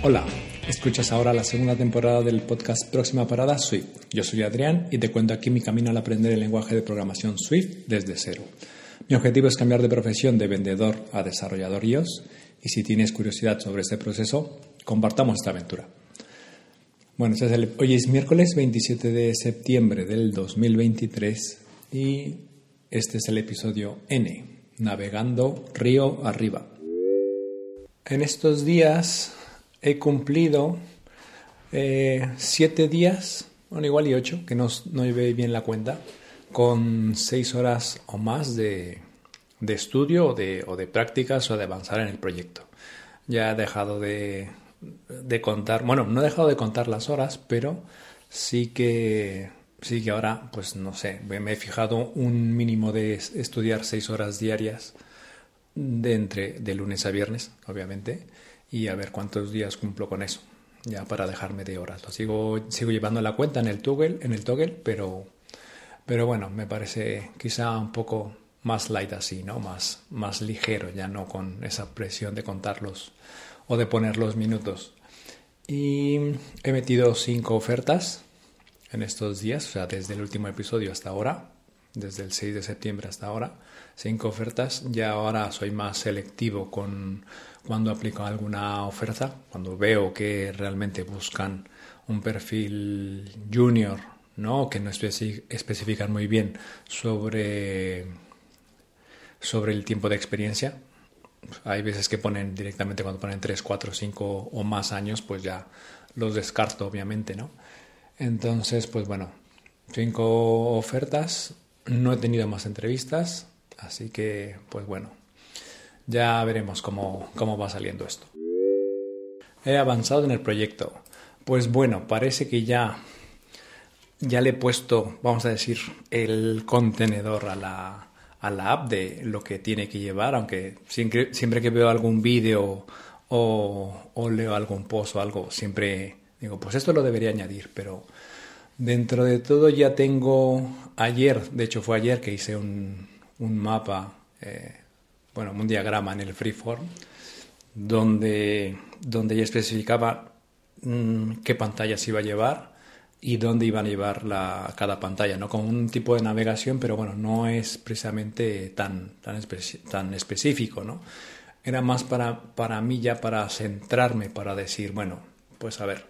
Hola, escuchas ahora la segunda temporada del podcast Próxima Parada Swift. Yo soy Adrián y te cuento aquí mi camino al aprender el lenguaje de programación Swift desde cero. Mi objetivo es cambiar de profesión de vendedor a desarrollador iOS y si tienes curiosidad sobre este proceso, compartamos esta aventura. Bueno, este hoy es miércoles 27 de septiembre del 2023 y este es el episodio N, navegando río arriba. En estos días he cumplido eh, siete días, bueno, igual y ocho, que no, no llevé bien la cuenta, con seis horas o más de, de estudio o de, o de, prácticas o de avanzar en el proyecto. Ya he dejado de, de, contar, bueno, no he dejado de contar las horas, pero sí que, sí que ahora, pues no sé, me he fijado un mínimo de estudiar seis horas diarias de entre de lunes a viernes, obviamente y a ver cuántos días cumplo con eso, ya para dejarme de horas. Lo sigo, sigo llevando la cuenta en el toggle, en el toggle pero, pero bueno, me parece quizá un poco más light así, ¿no? Más, más ligero, ya no con esa presión de contarlos o de poner los minutos. Y he metido cinco ofertas en estos días, o sea, desde el último episodio hasta ahora, desde el 6 de septiembre hasta ahora, cinco ofertas. Ya ahora soy más selectivo con cuando aplico alguna oferta, cuando veo que realmente buscan un perfil junior, ¿no? que no especifican muy bien sobre, sobre el tiempo de experiencia. Hay veces que ponen directamente cuando ponen 3, 4, 5 o más años, pues ya los descarto, obviamente, ¿no? Entonces, pues bueno, cinco ofertas, no he tenido más entrevistas, así que, pues bueno, ya veremos cómo, va saliendo esto. He avanzado en el proyecto. Pues bueno, parece que ya, ya le he puesto, vamos a decir, el contenedor a la, a la app de lo que tiene que llevar, aunque siempre, siempre que veo algún vídeo o, o, leo algún post o algo, siempre digo, pues esto lo debería añadir, pero dentro de todo ya tengo, ayer, de hecho fue ayer que hice un, un mapa eh, bueno, un diagrama en el freeform donde, donde ya especificaba mm, qué se iba a llevar y dónde iban a llevar la, cada pantalla, ¿no? Con un tipo de navegación, pero bueno, no es precisamente tan, tan, tan específico, ¿no? Era más para, para mí ya para centrarme, para decir, bueno, pues a ver,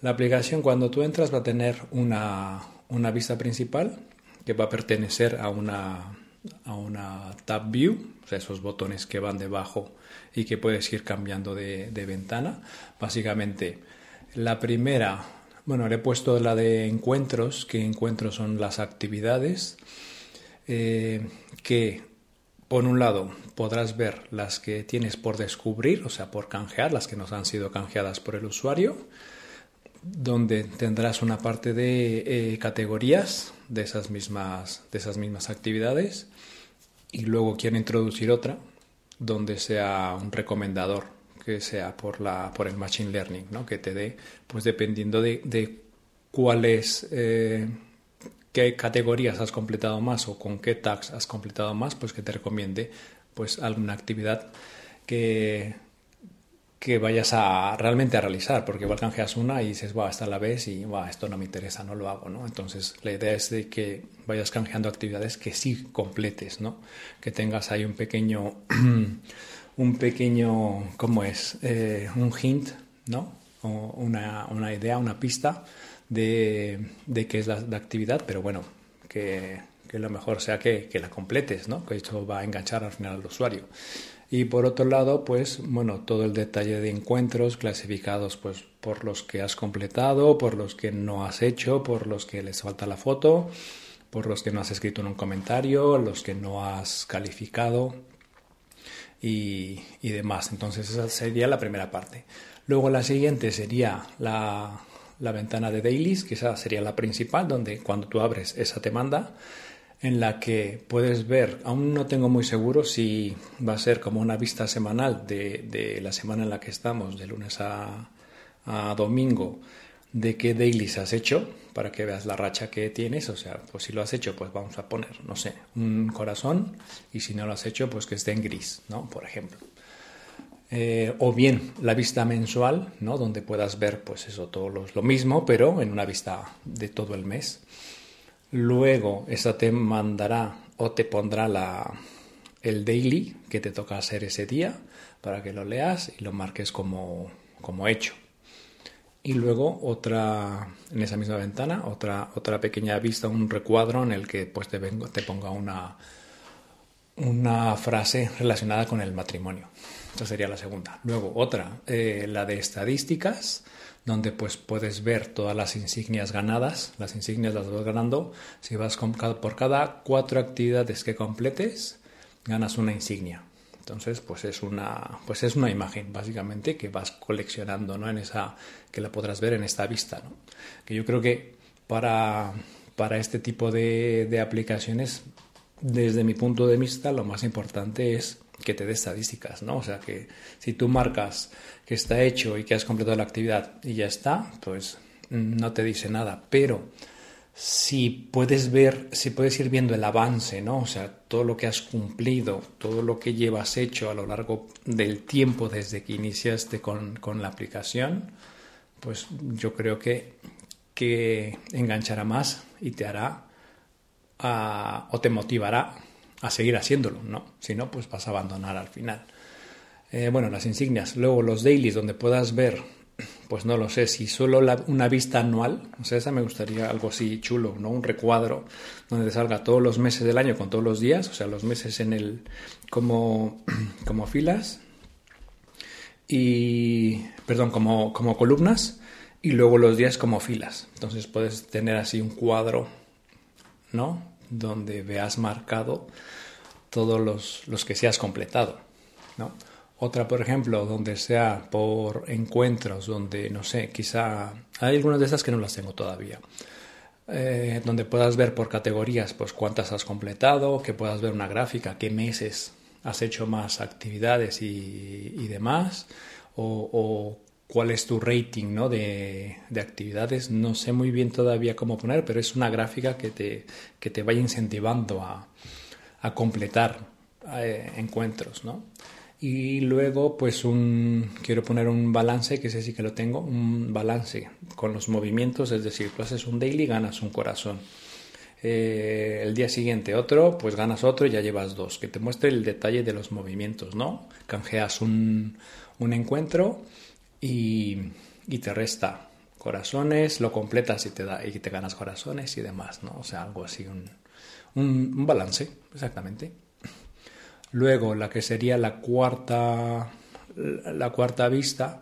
la aplicación cuando tú entras va a tener una, una vista principal que va a pertenecer a una, a una tab view, o sea, esos botones que van debajo y que puedes ir cambiando de, ventana. Básicamente, la primera, bueno, le he puesto la de encuentros, que encuentros son las actividades, eh, que por un lado podrás ver las que tienes por descubrir, o sea, por canjear, las que nos han sido canjeadas por el usuario, donde tendrás una parte de eh, categorías de esas mismas, de esas mismas actividades y luego quiero introducir otra donde sea un recomendador que sea por la por el machine learning ¿no? que te dé pues dependiendo de, de cuáles eh, qué categorías has completado más o con qué tags has completado más pues que te recomiende pues alguna actividad que que vayas a realmente a realizar, porque igual canjeas una y dices, va, esta la ves y va, esto no me interesa, no lo hago, ¿no? Entonces la idea es de que vayas canjeando actividades que sí completes, ¿no? Que tengas ahí un pequeño, un pequeño, ¿cómo es? Eh, un hint, ¿no? O una, una, idea, una pista de, qué es la, actividad, pero bueno, que, lo mejor sea que, que la completes, ¿no? Que esto va a enganchar al final al usuario. Y por otro lado, pues bueno, todo el detalle de encuentros clasificados pues por los que has completado, por los que no has hecho, por los que les falta la foto, por los que no has escrito en un comentario, los que no has calificado y, y demás. Entonces esa sería la primera parte. Luego la siguiente sería la, la ventana de dailies, que esa sería la principal, donde cuando tú abres esa te manda en la que puedes ver, aún no tengo muy seguro si va a ser como una vista semanal de, la semana en la que estamos, de lunes a, domingo, de qué dailies has hecho para que veas la racha que tienes. O sea, pues si lo has hecho, pues vamos a poner, no sé, un corazón y si no lo has hecho, pues que esté en gris, ¿no? Por ejemplo. Eh, o bien la vista mensual, ¿no? Donde puedas ver, pues eso, todo lo mismo, pero en una vista de todo el mes. Luego, esa te mandará o te pondrá la, el daily que te toca hacer ese día para que lo leas y lo marques como, como hecho. Y luego otra, en esa misma ventana, otra, otra pequeña vista, un recuadro en el que pues, te, vengo, te ponga una, una frase relacionada con el matrimonio. Esta sería la segunda. Luego otra, eh, la de estadísticas, donde pues puedes ver todas las insignias ganadas. Las insignias las vas ganando. Si vas por cada cuatro actividades que completes, ganas una insignia. Entonces, pues es una, pues es una imagen, básicamente, que vas coleccionando, ¿no? En esa, que la podrás ver en esta vista. Que yo creo que para, para este tipo de, de aplicaciones, desde mi punto de vista, lo más importante es que te dé estadísticas, ¿no? O sea, que si tú marcas que está hecho y que has completado la actividad y ya está, pues no te dice nada. Pero si puedes ver, si puedes ir viendo el avance, ¿no? O sea, todo lo que has cumplido, todo lo que llevas hecho a lo largo del tiempo desde que iniciaste con, la aplicación, pues yo creo que, que enganchará más y te hará o te motivará a seguir haciéndolo, ¿no? Si no, pues vas a abandonar al final. Eh, bueno, las insignias. Luego los dailies, donde puedas ver, pues no lo sé, si solo una vista anual, o sea, esa me gustaría algo así chulo, ¿no? Un recuadro donde te salga todos los meses del año con todos los días, o sea, los meses en el, como, como filas, y, perdón, como, como columnas, y luego los días como filas. Entonces puedes tener así un cuadro, ¿no? Donde veas marcado todos los, los que se has completado. ¿no? Otra, por ejemplo, donde sea por encuentros, donde, no sé, quizá hay algunas de esas que no las tengo todavía. Eh, donde puedas ver por categorías pues cuántas has completado, que puedas ver una gráfica, qué meses has hecho más actividades y, y demás, o, o, cuál es tu rating ¿no? de, actividades. No sé muy bien todavía cómo poner, pero es una gráfica que te, que te vaya incentivando a, a completar eh, encuentros. ¿no? Y luego, pues un, quiero poner un balance, que sé sí que lo tengo, un balance con los movimientos, es decir, tú haces un daily, ganas un corazón. Eh, el día siguiente otro, pues ganas otro y ya llevas dos, que te muestre el detalle de los movimientos, ¿no? Canjeas un, un encuentro y, te resta corazones, lo completas y te, da, y te ganas corazones y demás, ¿no? O sea, algo así, un, un, balance, exactamente. Luego, la que sería la cuarta, la cuarta vista,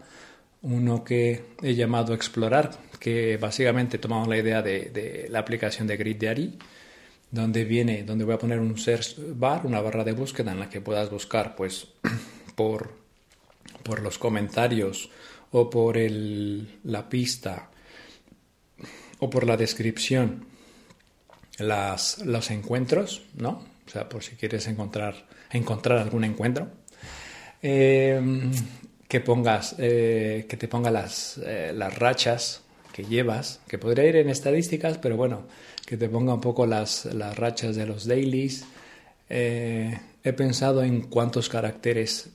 uno que he llamado explorar, que básicamente tomamos la idea de, la aplicación de Grid Diary, donde viene, donde voy a poner un search bar, una barra de búsqueda en la que puedas buscar, pues, por, por los comentarios o por el, la pista o por la descripción las, los encuentros, ¿no? O sea, por si quieres encontrar, encontrar algún encuentro. Em, que pongas, eh, que te ponga las, eh, las rachas que llevas, que podría ir en estadísticas, pero bueno, que te ponga un poco las, las rachas de los dailies. Eh, he pensado en cuántos caracteres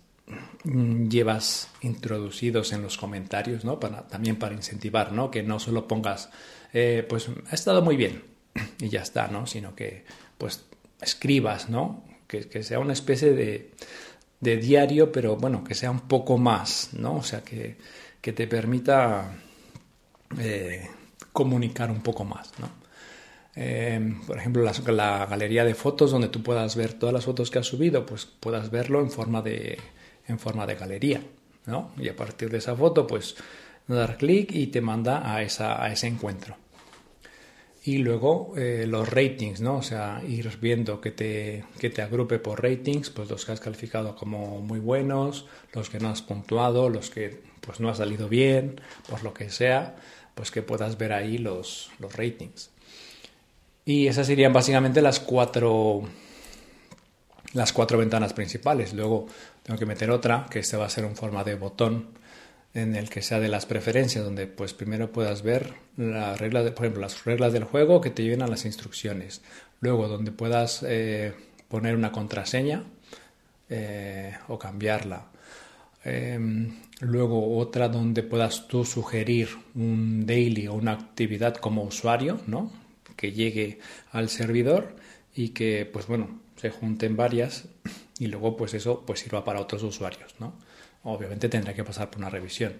llevas introducidos en los comentarios, ¿no? Para, también para incentivar, ¿no? Que no solo pongas, eh, pues ha estado muy bien y ya está, ¿no? Sino que, pues, escribas, ¿no? Que, sea una especie de, de, diario, pero bueno, que sea un poco más, ¿no? O sea, que, que te permita eh, comunicar un poco más, ¿no? Eh, por ejemplo, la, la, galería de fotos donde tú puedas ver todas las fotos que has subido, pues puedas verlo en forma de, en forma de galería, ¿no? Y a partir de esa foto, pues dar clic y te manda a, esa, a ese encuentro. Y luego eh, los ratings, ¿no? O sea, ir viendo que te, que te agrupe por ratings, pues los que has calificado como muy buenos, los que no has puntuado, los que pues no ha salido bien, por lo que sea, pues que puedas ver ahí los, los ratings. Y esas serían básicamente las cuatro, las cuatro ventanas principales. Luego tengo que meter otra, que este va a ser en forma de botón, en el que sea de las preferencias, donde pues primero puedas ver la regla de, por ejemplo, las reglas del juego que te lleven a las instrucciones. Luego donde puedas eh, poner una contraseña eh, o cambiarla. Em, luego otra donde puedas tú sugerir un daily o una actividad como usuario, ¿no? Que llegue al servidor y que, pues bueno, se junten varias y luego pues eso pues sirva para otros usuarios, ¿no? Obviamente tendrá que pasar por una revisión.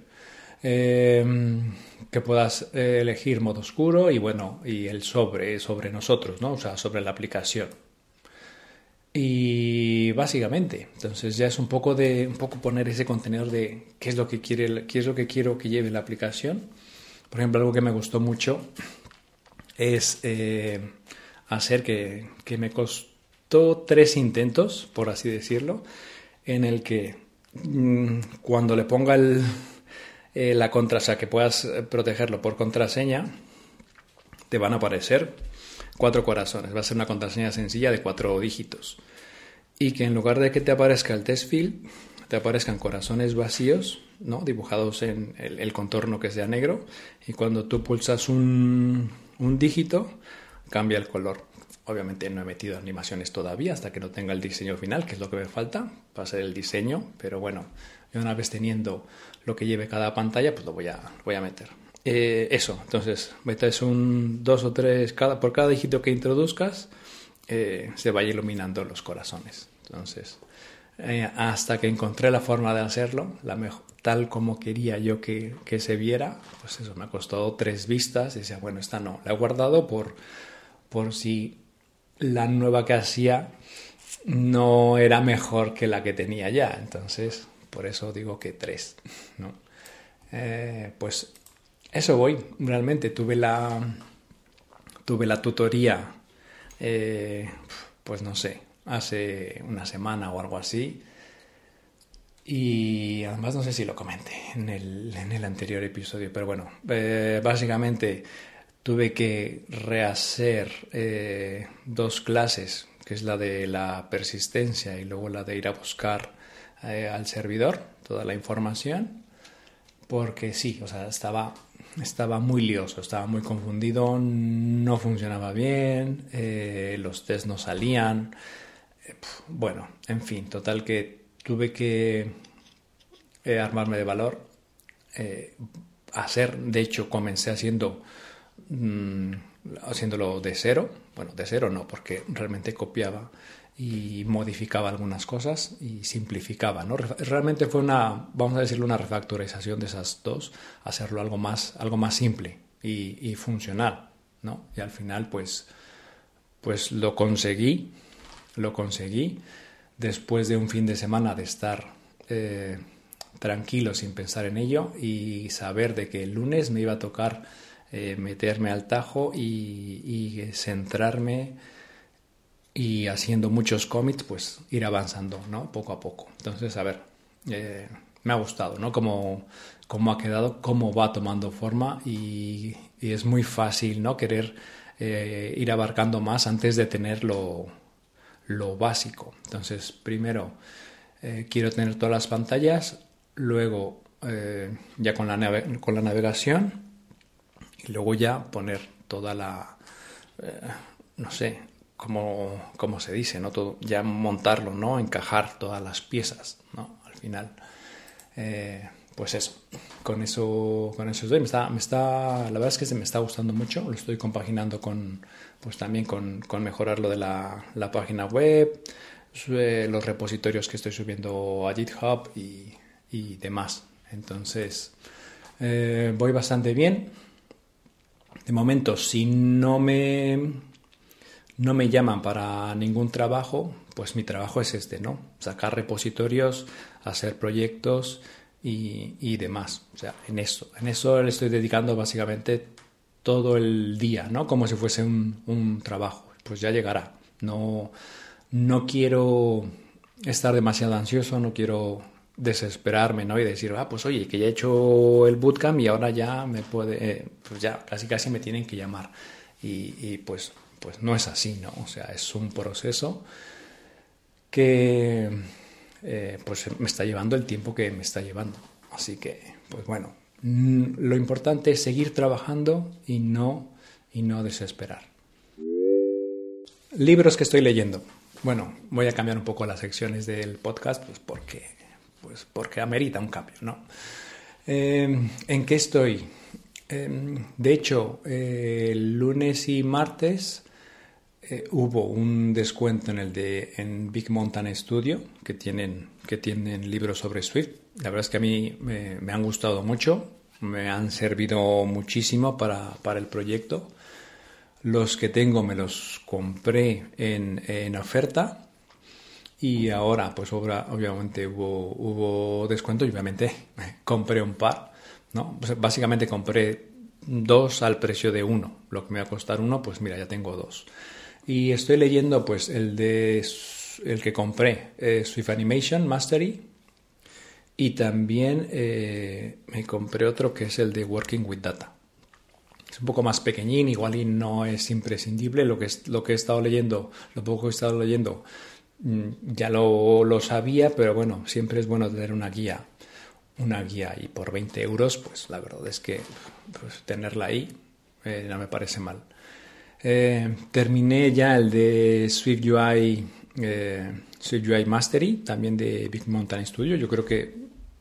Em, que puedas eh, elegir modo oscuro y bueno, y el sobre, sobre nosotros, ¿no? O sea, sobre la aplicación. Y básicamente, entonces ya es un poco de un poco poner ese contenedor de qué es lo que quiere, qué es lo que quiero que lleve la aplicación. Por ejemplo, algo que me gustó mucho es eh, hacer que, que me costó tres intentos, por así decirlo, en el que mm, cuando le ponga el, eh, la contraseña, que puedas eh, protegerlo por contraseña, te van a aparecer cuatro corazones. Va a ser una contraseña sencilla de cuatro dígitos. Y que en lugar de que te aparezca el test field, te aparezcan corazones vacíos, ¿no? dibujados en el, contorno que sea negro. Y cuando tú pulsas un, un dígito, cambia el color. Obviamente no he metido animaciones todavía hasta que no tenga el diseño final, que es lo que me falta para hacer el diseño. Pero bueno, una vez teniendo lo que lleve cada pantalla, pues lo voy a, voy a meter. Eh, eso, entonces metes un dos o tres, cada, por cada dígito que introduzcas, eh, se vaya iluminando los corazones. Entonces, eh, hasta que encontré la forma de hacerlo, la mejor, tal como quería yo que, que, se viera, pues eso me ha costado tres vistas y decía, bueno, esta no, la he guardado por, por si la nueva que hacía no era mejor que la que tenía ya. Entonces, por eso digo que tres, ¿no? Eh, pues eso voy, realmente tuve la, tuve la tutoría, eh, pues no sé, hace una semana o algo así. Y además no sé si lo comenté en el, en el anterior episodio, pero bueno, eh, básicamente tuve que rehacer dos clases, que es la de la persistencia y luego la de ir a buscar eh, al servidor toda la información, porque sí, o sea, estaba, estaba muy lioso, estaba muy confundido, no funcionaba bien, eh, los test no salían, eh, bueno, en fin, total que tuve que armarme de valor, hacer, de hecho, comencé haciendo... Mm, haciéndolo de cero, bueno, de cero no, porque realmente copiaba y modificaba algunas cosas y simplificaba, ¿no? Realmente fue una, vamos a decirlo, una refactorización de esas dos, hacerlo algo más, algo más simple y, funcional, ¿no? Y al final, pues, pues lo conseguí, lo conseguí después de un fin de semana de estar eh, tranquilo sin pensar en ello y saber de que el lunes me iba a tocar eh, meterme al tajo y, centrarme y haciendo muchos cómics, pues ir avanzando, ¿no? Poco a poco. Entonces, a ver, eh, me ha gustado, ¿no? Cómo, cómo, ha quedado, cómo va tomando forma y, es muy fácil, ¿no? Querer eh, ir abarcando más antes de tener lo, lo básico. Entonces, primero quiero tener todas las pantallas, luego ya con la, con la navegación y luego ya poner toda la, no sé, como, como se dice, ¿no? Todo, ya montarlo, ¿no? Encajar todas las piezas, ¿no? Al final. Eh, pues eso, con eso, con eso estoy. Me está, me está, la verdad es que se me está gustando mucho. Lo estoy compaginando con, pues también con, con mejorar lo de la, la página web, los repositorios que estoy subiendo a GitHub y, y demás. Entonces, eh, voy bastante bien. De momento, si no me no me llaman para ningún trabajo, pues mi trabajo es este, ¿no? Sacar repositorios, hacer proyectos y, demás. O sea, en eso, en eso le estoy dedicando básicamente todo el día, ¿no? Como si fuese un, trabajo. Pues ya llegará. No, no quiero estar demasiado ansioso, no quiero desesperarme, ¿no? Y decir, ah, pues oye, que ya he hecho el bootcamp y ahora ya me puede, eh, pues ya casi casi me tienen que llamar. Y, y pues pues no es así, ¿no? O sea, es un proceso que eh, pues me está llevando el tiempo que me está llevando. Así que, pues bueno, mm, lo importante es seguir trabajando y no, y no desesperar. Libros que estoy leyendo. Bueno, voy a cambiar un poco las secciones del podcast, pues porque, porque amerita un cambio, ¿no? Eh, ¿En qué estoy? Eh, de hecho, eh, el lunes y martes hubo un descuento en el de en Big Mountain Studio que tienen que tienen libros sobre Swift. La verdad es que a mí me, han gustado mucho, me han servido muchísimo para, para, el proyecto. Los que tengo me los compré en, en oferta y ahora pues obviamente hubo, hubo descuento y obviamente compré un par. ¿no? Básicamente compré dos al precio de uno. Lo que me va a costar uno, pues mira, ya tengo dos. Y estoy leyendo pues el de el que compré, eh, Swift Animation Mastery. Y también eh, me compré otro que es el de Working with Data. Es un poco más pequeñín, igual y no es imprescindible. Lo que, lo que he estado leyendo, lo poco que he estado leyendo, ya lo, lo sabía, pero bueno, siempre es bueno tener una guía. Una guía y por 20 euros, pues la verdad es que pues, tenerla ahí eh, no me parece mal. Eh, terminé ya el de Swift UI, eh, Swift UI Mastery, también de Big Mountain Studio. Yo creo que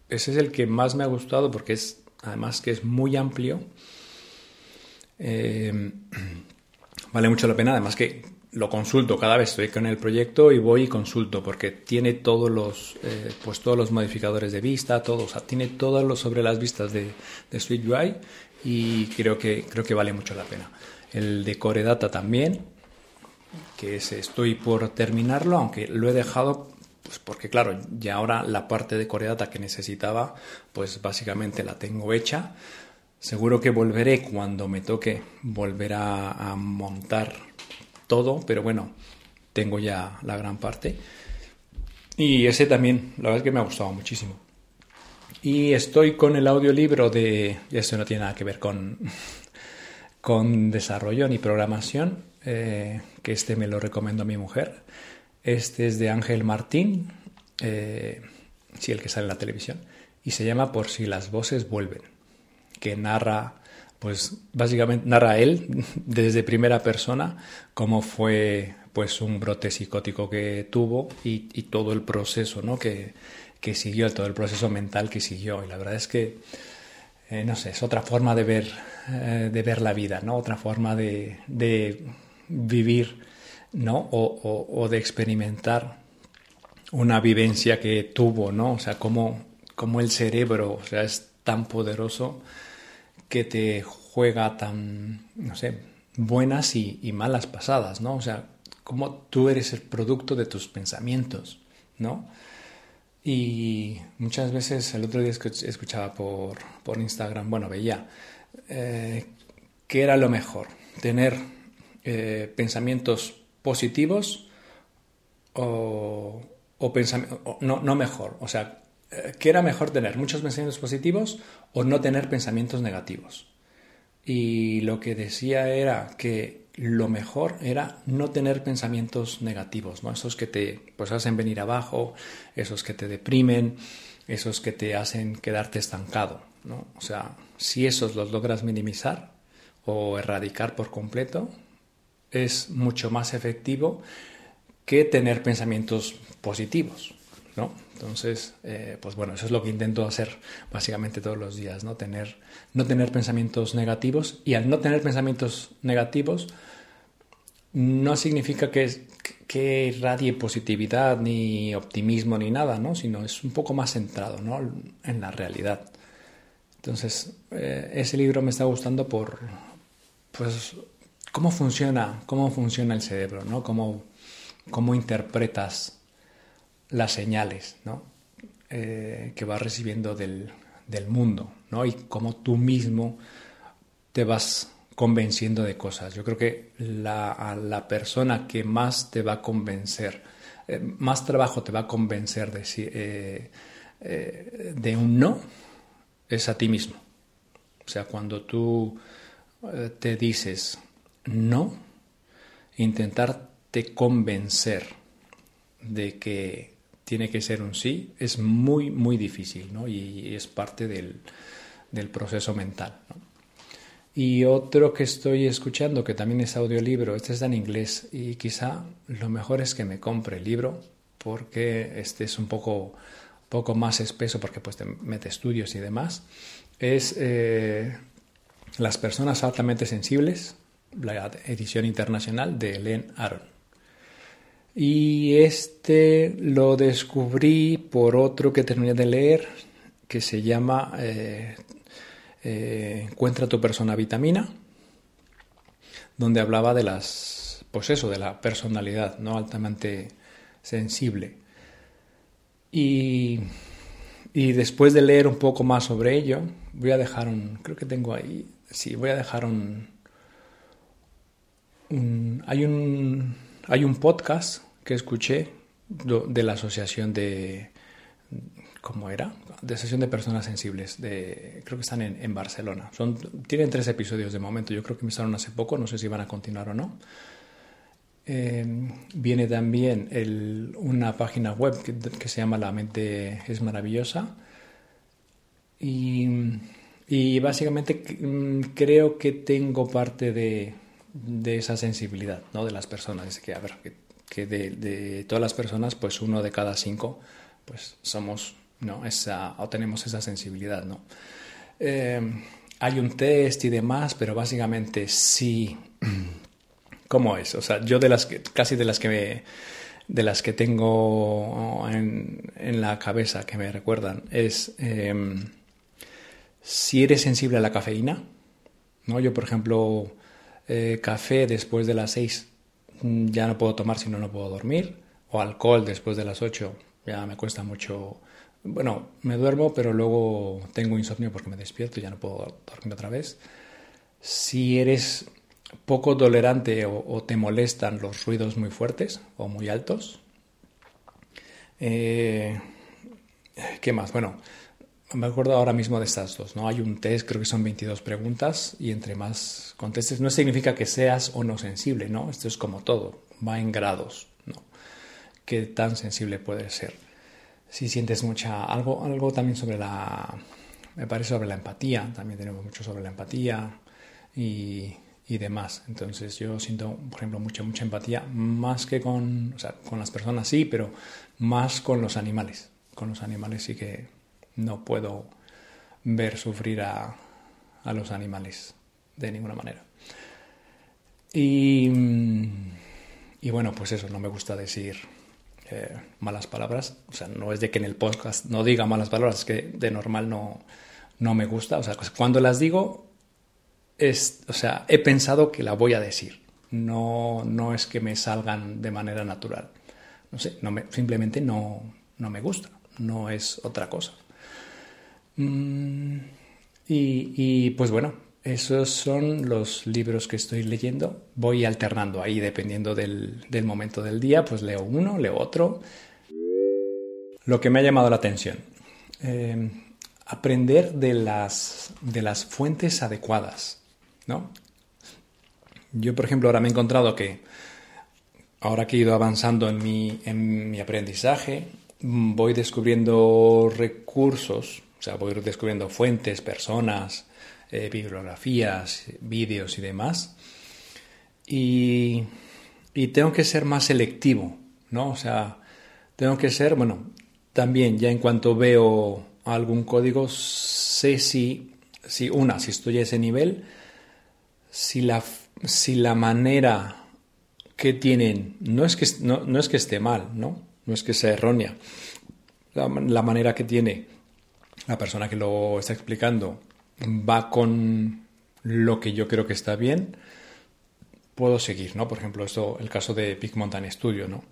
ese es el que más me ha gustado porque es, además que es muy amplio. Eh, vale mucho la pena, además que lo consulto cada vez estoy con el proyecto y voy y consulto porque tiene todos los pues todos los modificadores de vista todo o sea tiene todo lo sobre las vistas de, de Swift UI y creo que creo que vale mucho la pena el de Core Data también, que estoy por terminarlo, aunque lo he dejado pues porque claro, ya ahora la parte de Core Data que necesitaba, pues básicamente la tengo hecha. Seguro que volveré cuando me toque volver a, montar todo, pero bueno, tengo ya la gran parte. Y ese también, la verdad es que me ha gustado muchísimo. Y estoy con el audiolibro de... Esto no tiene nada que ver con, con desarrollo ni programación, eh, que este me lo recomiendo a mi mujer. Este es de Ángel Martín, eh, sí, el que sale en la televisión, y se llama Por si las voces vuelven, que narra, pues básicamente narra él desde primera persona cómo fue pues un brote psicótico que tuvo y, todo el proceso ¿no? que, que siguió, todo el proceso mental que siguió. Y la verdad es que eh, no sé, es otra forma de ver, eh, de ver la vida, ¿no? Otra forma de, vivir, ¿no? O, de experimentar una vivencia que tuvo, ¿no? O sea, como, como el cerebro, o sea, es tan poderoso que te juega tan, no sé, buenas y, y malas pasadas, ¿no? O sea, como tú eres el producto de tus pensamientos, ¿no? Y muchas veces el otro día escuchaba por, por Instagram, bueno, veía eh, que era lo mejor, tener eh, pensamientos positivos o, o, no, no mejor, o sea, que era mejor tener muchos pensamientos positivos o no tener pensamientos negativos. Y lo que decía era que lo mejor era no tener pensamientos negativos, ¿no? Esos que te pues hacen venir abajo, esos que te deprimen, esos que te hacen quedarte estancado, ¿no? O sea, si esos los logras minimizar o erradicar por completo, es mucho más efectivo que tener pensamientos positivos, ¿no? Entonces, eh, pues bueno, eso es lo que intento hacer básicamente todos los días, ¿no? Tener, no tener pensamientos negativos y al no tener pensamientos negativos no significa que, que irradie positividad ni optimismo ni nada, ¿no? Sino es un poco más centrado, ¿no? En la realidad. Entonces, eh, ese libro me está gustando por, pues, cómo funciona, cómo funciona el cerebro, ¿no? Cómo, cómo interpretas las señales ¿no? Eh, que vas recibiendo del, mundo ¿no? y cómo tú mismo te vas convenciendo de cosas. Yo creo que la, la persona que más te va a convencer, eh, más trabajo te va a convencer de, eh, de un no, es a ti mismo. O sea, cuando tú te dices no, intentarte convencer de que tiene que ser un sí, es muy, muy difícil, ¿no? Y, es parte del, del proceso mental. Y otro que estoy escuchando, que también es audiolibro, este está en inglés y quizá lo mejor es que me compre el libro porque este es un poco, poco más espeso porque pues te mete estudios y demás. Es eh, Las personas altamente sensibles, la edición internacional de Len Aron. Y este lo descubrí por otro que terminé de leer que se llama eh, eh, encuentra tu persona vitamina, donde hablaba de las, pues eso, de la personalidad, ¿no? Altamente sensible. Y, y después de leer un poco más sobre ello, voy a dejar un, creo que tengo ahí, sí, voy a dejar un, hay un, hay un podcast que escuché de la Asociación de, ¿cómo era? De sesión de personas sensibles. Creo que están en, Barcelona. Tienen tres episodios de momento. Yo creo que empezaron hace poco. No sé si van a continuar o no. Em, viene también una página web que, se llama La mente es maravillosa. Y, básicamente mm, creo que tengo parte de, esa sensibilidad ¿no? de las personas. Dice que, a ver, que, de, de, todas las personas, pues uno de cada cinco, pues somos ¿no? Esa, o tenemos esa sensibilidad, ¿no? Eh, hay un test y demás, pero básicamente sí. ¿Cómo es? O sea, yo de las que, casi de las que de las que tengo en, la cabeza que me recuerdan es em, si eres sensible a la cafeína, ¿no? Yo, por ejemplo, eh, café después de las 6 mm, ya no puedo tomar si no, no puedo dormir, o alcohol después de las 8 ya me cuesta mucho bueno, me duermo, pero luego tengo insomnio porque me despierto y ya no puedo dormir otra vez. Si eres poco tolerante o, te molestan los ruidos muy fuertes o muy altos. Eh, ¿Qué más? Bueno, me acuerdo ahora mismo de estas dos, ¿no? Hay un test, creo que son 22 preguntas y entre más contestes no significa que seas o no sensible, ¿no? Esto es como todo, va en grados, ¿no? ¿Qué tan sensible puedes ser? si sientes mucha algo algo también sobre la me parece sobre la empatía también tenemos mucho sobre la empatía y, y demás entonces yo siento por ejemplo mucha mucha empatía más que con o sea, con las personas sí pero más con los animales con los animales sí que no puedo ver sufrir a, a los animales de ninguna manera y, y bueno pues eso no me gusta decir eh, malas palabras. O sea, no es de que en el podcast no diga malas palabras, es que de normal no, no me gusta. O sea, cuando las digo, es, o sea, he pensado que la voy a decir. No, no es que me salgan de manera natural. No sé, no me, simplemente no, no me gusta. No es otra cosa. Mm, y, pues bueno, esos son los libros que estoy leyendo. Voy alternando ahí dependiendo del, momento del día, pues leo uno, leo otro. Lo que me ha llamado la atención. Eh, aprender de las, de las fuentes adecuadas, ¿no? Yo, por ejemplo, ahora me he encontrado que ahora que he ido avanzando en mi, en mi aprendizaje, voy descubriendo recursos, sea, voy descubriendo fuentes, personas, eh, bibliografías, vídeos y demás. Y, tengo que ser más selectivo, ¿no? O sea, tengo que ser, bueno, también ya en cuanto veo algún código, sé si, si una, si estoy a ese nivel, si la, si la manera que tienen, no es que, no, es que esté mal, ¿no? No es que sea errónea. La, la manera que tiene la persona que lo está explicando va con lo que yo creo que está bien, puedo seguir, ¿no? Por ejemplo, esto, el caso de Big Mountain Studio, ¿no?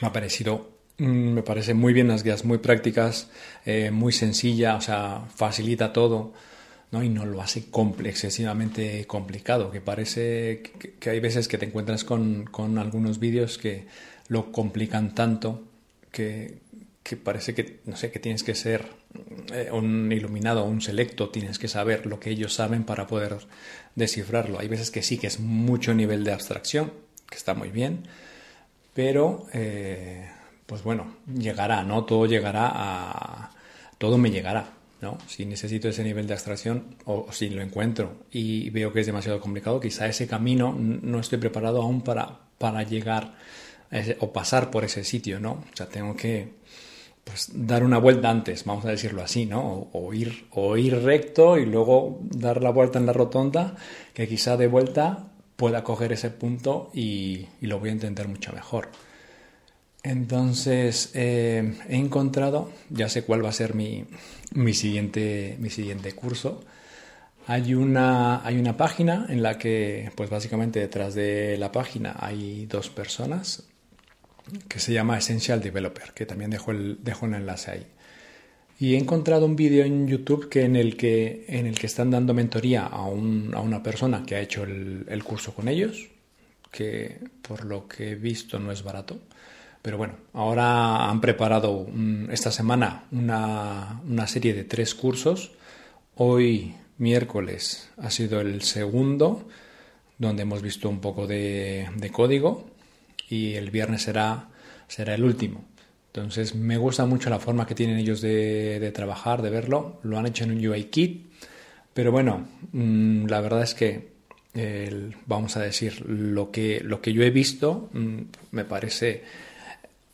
Me ha parecido, mm, me parece muy bien las guías, muy prácticas, eh, muy sencilla, o sea, facilita todo, ¿no? Y no lo hace excesivamente complicado, que parece que, hay veces que te encuentras con, con algunos vídeos que lo complican tanto que, que parece que, no sé, que tienes que ser eh, un iluminado, un selecto, tienes que saber lo que ellos saben para poder descifrarlo. Hay veces que sí que es mucho nivel de abstracción, que está muy bien, pero, eh, pues bueno, llegará, ¿no? Todo llegará a... Todo me llegará, ¿no? Si necesito ese nivel de abstracción o, si lo encuentro y veo que es demasiado complicado, quizá ese camino no estoy preparado aún para, para llegar o pasar por ese sitio, ¿no? O sea, tengo que pues, dar una vuelta antes, vamos a decirlo así, ¿no? O, ir, o ir recto y luego dar la vuelta en la rotonda, que quizá de vuelta pueda coger ese punto y, lo voy a entender mucho mejor. Entonces eh, he encontrado, ya sé cuál va a ser mi, mi, siguiente, mi siguiente curso. Hay una, hay una página en la que, pues básicamente detrás de la página hay dos personas, que se llama Essential Developer, que también dejo, el, dejo un enlace ahí. Y he encontrado un vídeo en YouTube que en, el que, en el que están dando mentoría a, un, a una persona que ha hecho el, el, curso con ellos, que por lo que he visto no es barato. Pero bueno, ahora han preparado esta semana una, una serie de tres cursos. Hoy, miércoles, ha sido el segundo, donde hemos visto un poco de código y el viernes será, será el último. Entonces me gusta mucho la forma que tienen ellos de, trabajar, de verlo. Lo han hecho en un UI kit, pero bueno, mm, la verdad es que vamos a decir lo que, lo que yo he visto mm, me parece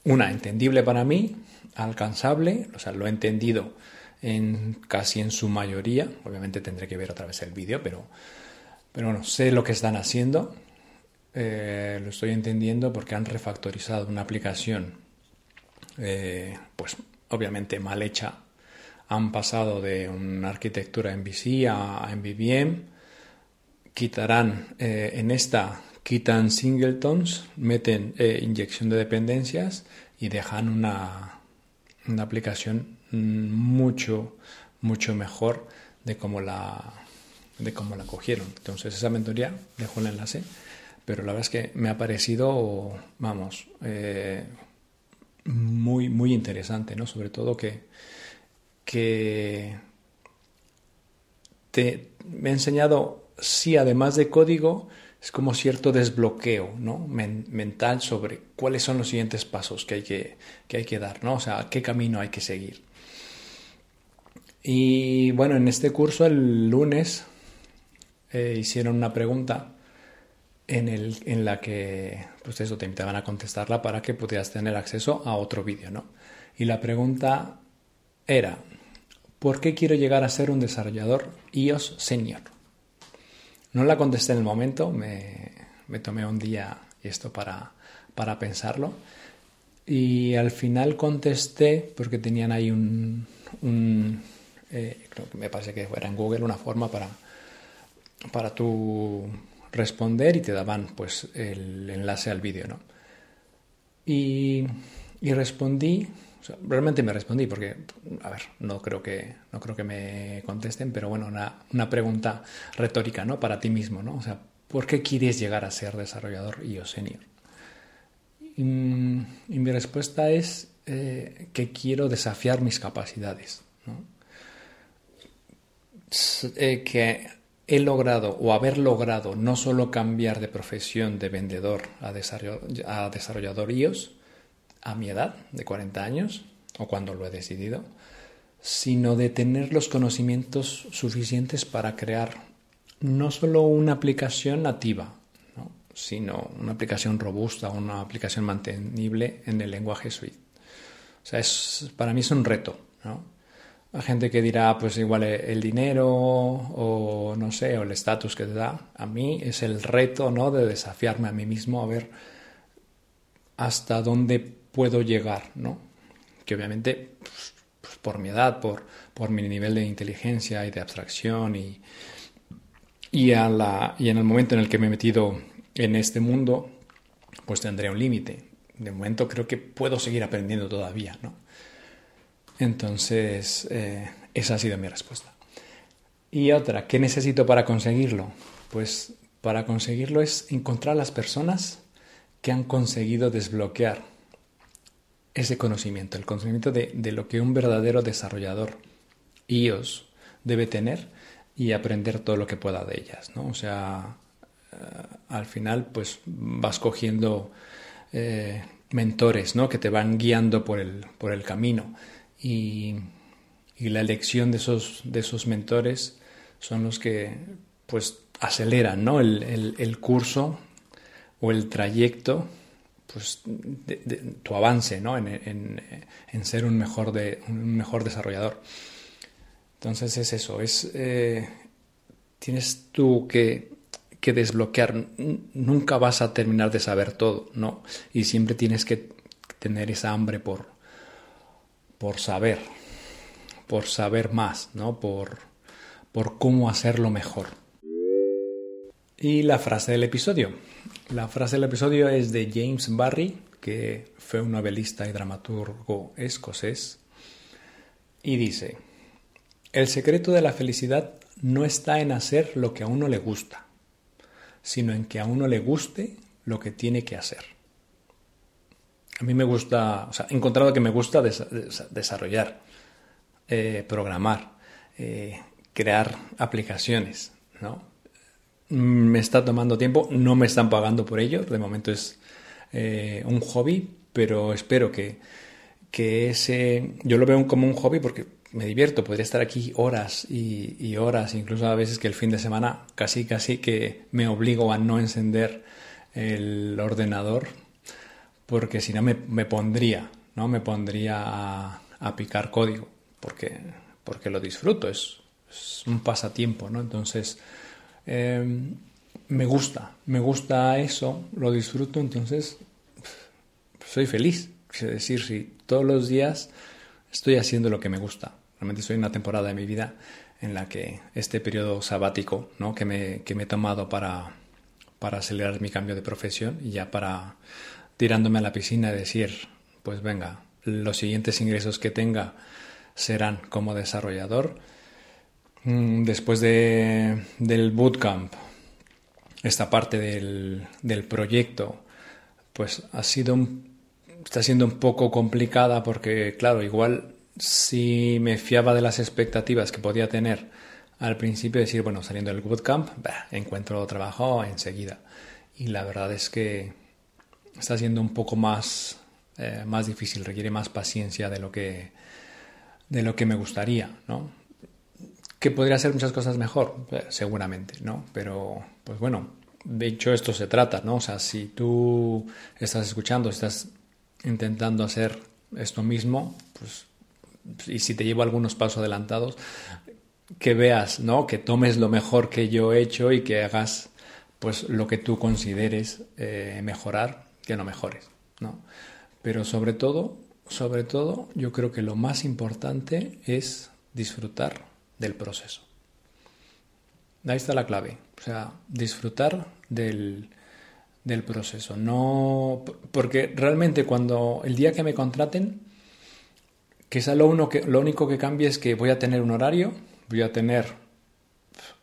una entendible para mí, alcanzable, o sea, lo he entendido en casi en su mayoría. Obviamente tendré que ver otra vez el vídeo, pero, pero bueno, sé lo que están haciendo eh, lo estoy entendiendo porque han refactorizado una aplicación, eh, pues obviamente mal hecha. Han pasado de una arquitectura en VC a, MVVM. Quitarán eh, en esta, quitan singletons, meten inyección de dependencias y dejan una, una aplicación mucho, mucho mejor de cómo la, de cómo la cogieron. Entonces, esa mentoría, dejo el enlace pero la verdad es que me ha parecido, vamos, eh, muy, muy interesante, ¿no? Sobre todo que, que te, me ha enseñado, sí, además de código, es como cierto desbloqueo ¿no? mental sobre cuáles son los siguientes pasos que hay que, que hay que dar, ¿no? O sea, qué camino hay que seguir. Y bueno, en este curso el lunes eh, hicieron una pregunta en, el, en la que pues eso, te invitaban a contestarla para que pudieras tener acceso a otro vídeo. ¿no? Y la pregunta era, ¿por qué quiero llegar a ser un desarrollador iOS senior? No la contesté en el momento, me, me tomé un día esto para, para pensarlo. Y al final contesté porque tenían ahí un, eh, me parece que era en Google una forma para, para tu responder y te daban pues el enlace al vídeo, ¿no? Y, y respondí, realmente me respondí porque, a ver, no creo que, no creo que me contesten, pero bueno, una, una pregunta retórica, ¿no? Para ti mismo, ¿no? O sea, ¿por qué quieres llegar a ser desarrollador iOS senior? Y, y, mi respuesta es eh, que quiero desafiar mis capacidades, ¿no? Eh, que he logrado o haber logrado no solo cambiar de profesión de vendedor a, desarrollador iOS a mi edad de 40 años o cuando lo he decidido, sino de tener los conocimientos suficientes para crear no solo una aplicación nativa, sino una aplicación robusta, una aplicación mantenible en el lenguaje Swift. O sea, es, para mí es un reto. ¿no? Gente que dirá, pues igual el dinero o no sé, o el estatus que te da. A mí es el reto, ¿no? De desafiarme a mí mismo a ver hasta dónde puedo llegar, ¿no? Que obviamente, pues, pues, por mi edad, por, por mi nivel de inteligencia y de abstracción y, y, a la, y en el momento en el que me he metido en este mundo, pues tendré un límite. De momento creo que puedo seguir aprendiendo todavía, ¿no? Entonces, eh, esa ha sido mi respuesta. Y otra, ¿qué necesito para conseguirlo? Pues para conseguirlo es encontrar las personas que han conseguido desbloquear ese conocimiento, el conocimiento de, lo que un verdadero desarrollador iOS debe tener y aprender todo lo que pueda de ellas, ¿no? O sea, eh, al final pues vas cogiendo eh, mentores, ¿no? Que te van guiando por el, por el camino. Y, la elección de esos, de esos mentores son los que, pues, aceleran, ¿no? El, curso o el trayecto, pues, tu avance, ¿no? En, ser un mejor, de, un mejor desarrollador. Entonces es eso, es... Eh, tienes tú que que desbloquear. Nunca vas a terminar de saber todo, ¿no? Y siempre tienes que tener esa hambre por, por saber, por saber más, ¿no? Por, por cómo hacerlo mejor. Y la frase del episodio. La frase del episodio es de James Barry, que fue un novelista y dramaturgo escocés, y dice, el secreto de la felicidad no está en hacer lo que a uno le gusta, sino en que a uno le guste lo que tiene que hacer. A mí me gusta, o sea, he encontrado que me gusta desarrollar, eh, programar, eh, crear aplicaciones, ¿no? Me está tomando tiempo, no me están pagando por ello, de momento es eh, un hobby, pero espero que, que ese, yo lo veo como un hobby porque me divierto, podría estar aquí horas y, horas, incluso a veces que el fin de semana casi casi que me obligo a no encender el ordenador porque si no me, pondría, ¿no? Me pondría a, picar código porque, porque lo disfruto, es, un pasatiempo, ¿no? Entonces, em, me gusta, me gusta eso, lo disfruto, entonces soy feliz. Es decir, si todos los días estoy haciendo lo que me gusta. Realmente en una temporada de mi vida en la que este periodo sabático ¿no? que, me, que me he tomado para, para acelerar mi cambio de profesión y ya para tirándome a la piscina y decir, pues venga, los siguientes ingresos que tenga serán como desarrollador. Mm, después de, del bootcamp, esta parte del, del proyecto, pues ha sido está siendo un poco complicada porque, claro, igual si me fiaba de las expectativas que podía tener al principio, decir, bueno, saliendo del bootcamp, encuentro trabajo enseguida. Y la verdad es que está siendo un poco más, eh, más difícil, requiere más paciencia de lo que, de lo que me gustaría, ¿no? Que podría ser muchas cosas mejor, eh, seguramente, ¿no? Pero, pues bueno, de hecho esto se trata, ¿no? O sea, si tú estás escuchando, estás intentando hacer esto mismo, pues y si te llevo algunos pasos adelantados, que veas, ¿no? Que tomes lo mejor que yo he hecho y que hagas pues lo que tú consideres eh, mejorar, que no mejores, ¿no? Pero sobre todo, sobre todo, yo creo que lo más importante es disfrutar del proceso. Ahí está la clave. O sea, disfrutar del, del proceso. No, porque realmente cuando el día que me contraten, Quizá lo, uno que, lo único que cambie es que voy a tener un horario, voy a tener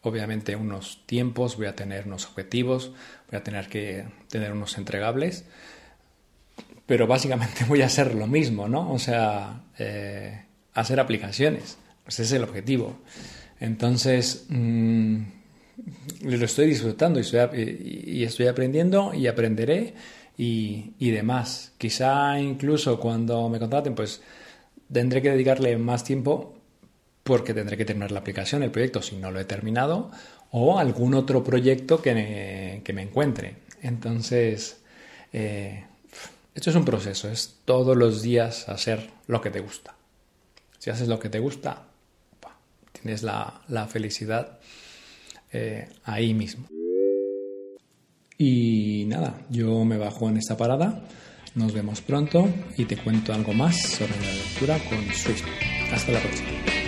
obviamente unos tiempos, voy a tener unos objetivos, voy a tener que tener unos entregables, pero básicamente voy a hacer lo mismo, ¿no? O sea, eh, hacer aplicaciones, ese es el objetivo. Entonces, mm, lo estoy disfrutando y estoy, y estoy aprendiendo y aprenderé y, y demás. Quizá incluso cuando me contraten, pues tendré que dedicarle más tiempo porque tendré que terminar la aplicación, el proyecto, si no lo he terminado, o algún otro proyecto que me, encuentre. Entonces, eh, esto es un proceso, es todos los días hacer lo que te gusta. Si haces lo que te gusta, tienes la, felicidad eh, ahí mismo. Y nada, yo me bajo en esta parada. Nos vemos pronto y te cuento algo más sobre la lectura con Swift. Hasta la próxima.